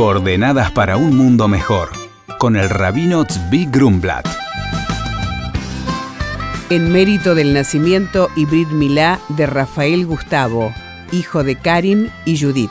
Coordenadas para un mundo mejor, con el rabino Tzvi Grumblat. En mérito del nacimiento y Brit Milá de Rafael Gustavo, hijo de Karim y Judith.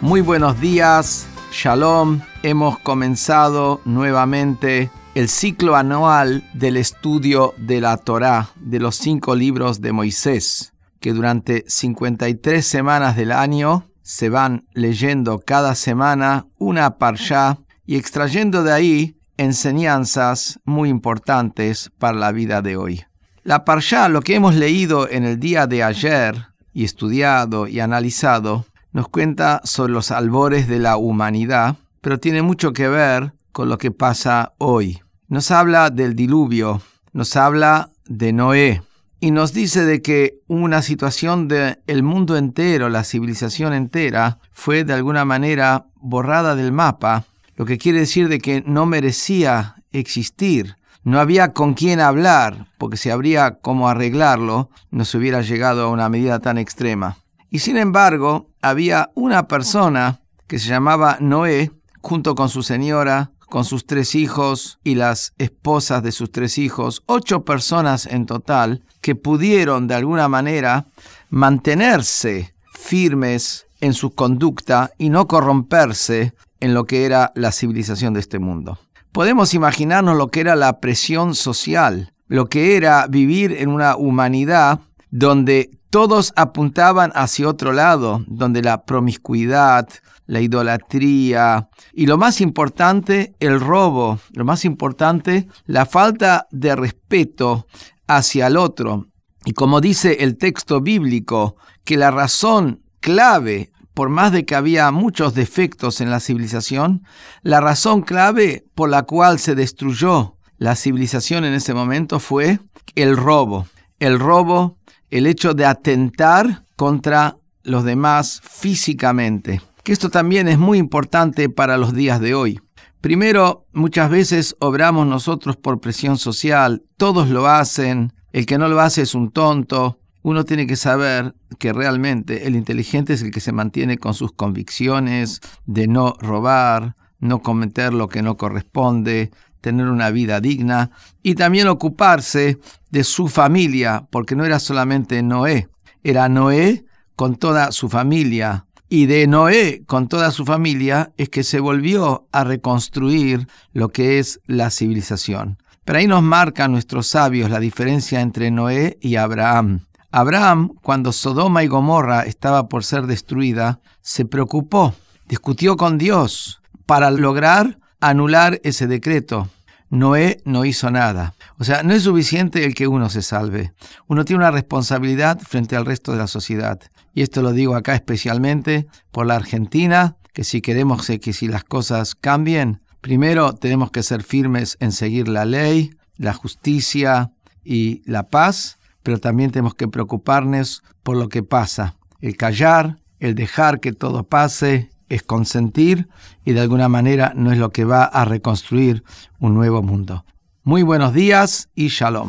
Muy buenos días, Shalom. Hemos comenzado nuevamente el ciclo anual del estudio de la Torá, de los cinco libros de Moisés, que durante 53 semanas del año se van leyendo cada semana una parsha y extrayendo de ahí enseñanzas muy importantes para la vida de hoy. La parsha, lo que hemos leído en el día de ayer y estudiado y analizado, nos cuenta sobre los albores de la humanidad, pero tiene mucho que ver con lo que pasa hoy nos habla del diluvio, nos habla de Noé y nos dice de que una situación del el mundo entero, la civilización entera, fue de alguna manera borrada del mapa, lo que quiere decir de que no merecía existir. No había con quién hablar, porque si habría cómo arreglarlo, no se hubiera llegado a una medida tan extrema. Y sin embargo, había una persona que se llamaba Noé, junto con su señora, con sus tres hijos y las esposas de sus tres hijos, ocho personas en total que pudieron de alguna manera mantenerse firmes en su conducta y no corromperse en lo que era la civilización de este mundo. Podemos imaginarnos lo que era la presión social, lo que era vivir en una humanidad donde todos apuntaban hacia otro lado, donde la promiscuidad, la idolatría y lo más importante, el robo, lo más importante, la falta de respeto hacia el otro. Y como dice el texto bíblico, que la razón clave, por más de que había muchos defectos en la civilización, la razón clave por la cual se destruyó la civilización en ese momento fue el robo. El robo, el hecho de atentar contra los demás físicamente que esto también es muy importante para los días de hoy. Primero, muchas veces obramos nosotros por presión social, todos lo hacen, el que no lo hace es un tonto. Uno tiene que saber que realmente el inteligente es el que se mantiene con sus convicciones de no robar, no cometer lo que no corresponde, tener una vida digna y también ocuparse de su familia, porque no era solamente Noé, era Noé con toda su familia, y de Noé con toda su familia es que se volvió a reconstruir lo que es la civilización. Pero ahí nos marcan nuestros sabios la diferencia entre Noé y Abraham. Abraham, cuando Sodoma y Gomorra estaba por ser destruida, se preocupó, discutió con Dios para lograr anular ese decreto. Noé no hizo nada. O sea, no es suficiente el que uno se salve. Uno tiene una responsabilidad frente al resto de la sociedad. Y esto lo digo acá especialmente por la Argentina, que si queremos que si las cosas cambien, primero tenemos que ser firmes en seguir la ley, la justicia y la paz, pero también tenemos que preocuparnos por lo que pasa. El callar, el dejar que todo pase es consentir y de alguna manera no es lo que va a reconstruir un nuevo mundo. Muy buenos días y shalom.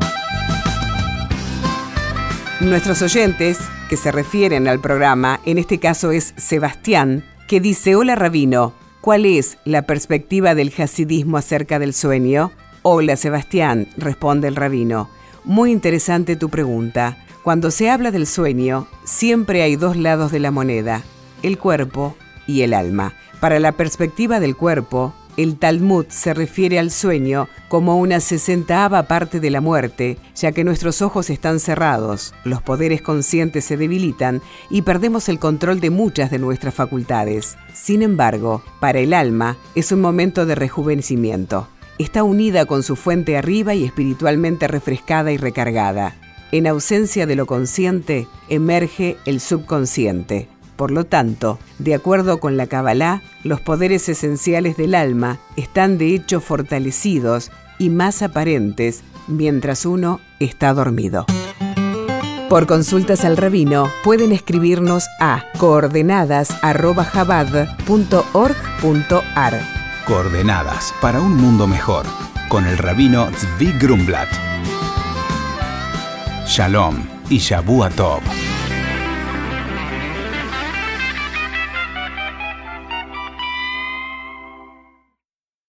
Nuestros oyentes que se refieren al programa, en este caso es Sebastián, que dice, hola rabino, ¿cuál es la perspectiva del hasidismo acerca del sueño? Hola Sebastián, responde el rabino, muy interesante tu pregunta. Cuando se habla del sueño, siempre hay dos lados de la moneda, el cuerpo y el alma. Para la perspectiva del cuerpo, el Talmud se refiere al sueño como una sesentaava parte de la muerte, ya que nuestros ojos están cerrados, los poderes conscientes se debilitan y perdemos el control de muchas de nuestras facultades. Sin embargo, para el alma es un momento de rejuvenecimiento. Está unida con su fuente arriba y espiritualmente refrescada y recargada. En ausencia de lo consciente, emerge el subconsciente. Por lo tanto, de acuerdo con la Kabbalah, los poderes esenciales del alma están de hecho fortalecidos y más aparentes mientras uno está dormido. Por consultas al rabino pueden escribirnos a coordenadas@jabad.org.ar. Coordenadas para un mundo mejor con el rabino Zvi Grumblat. Shalom y Shabu Tov.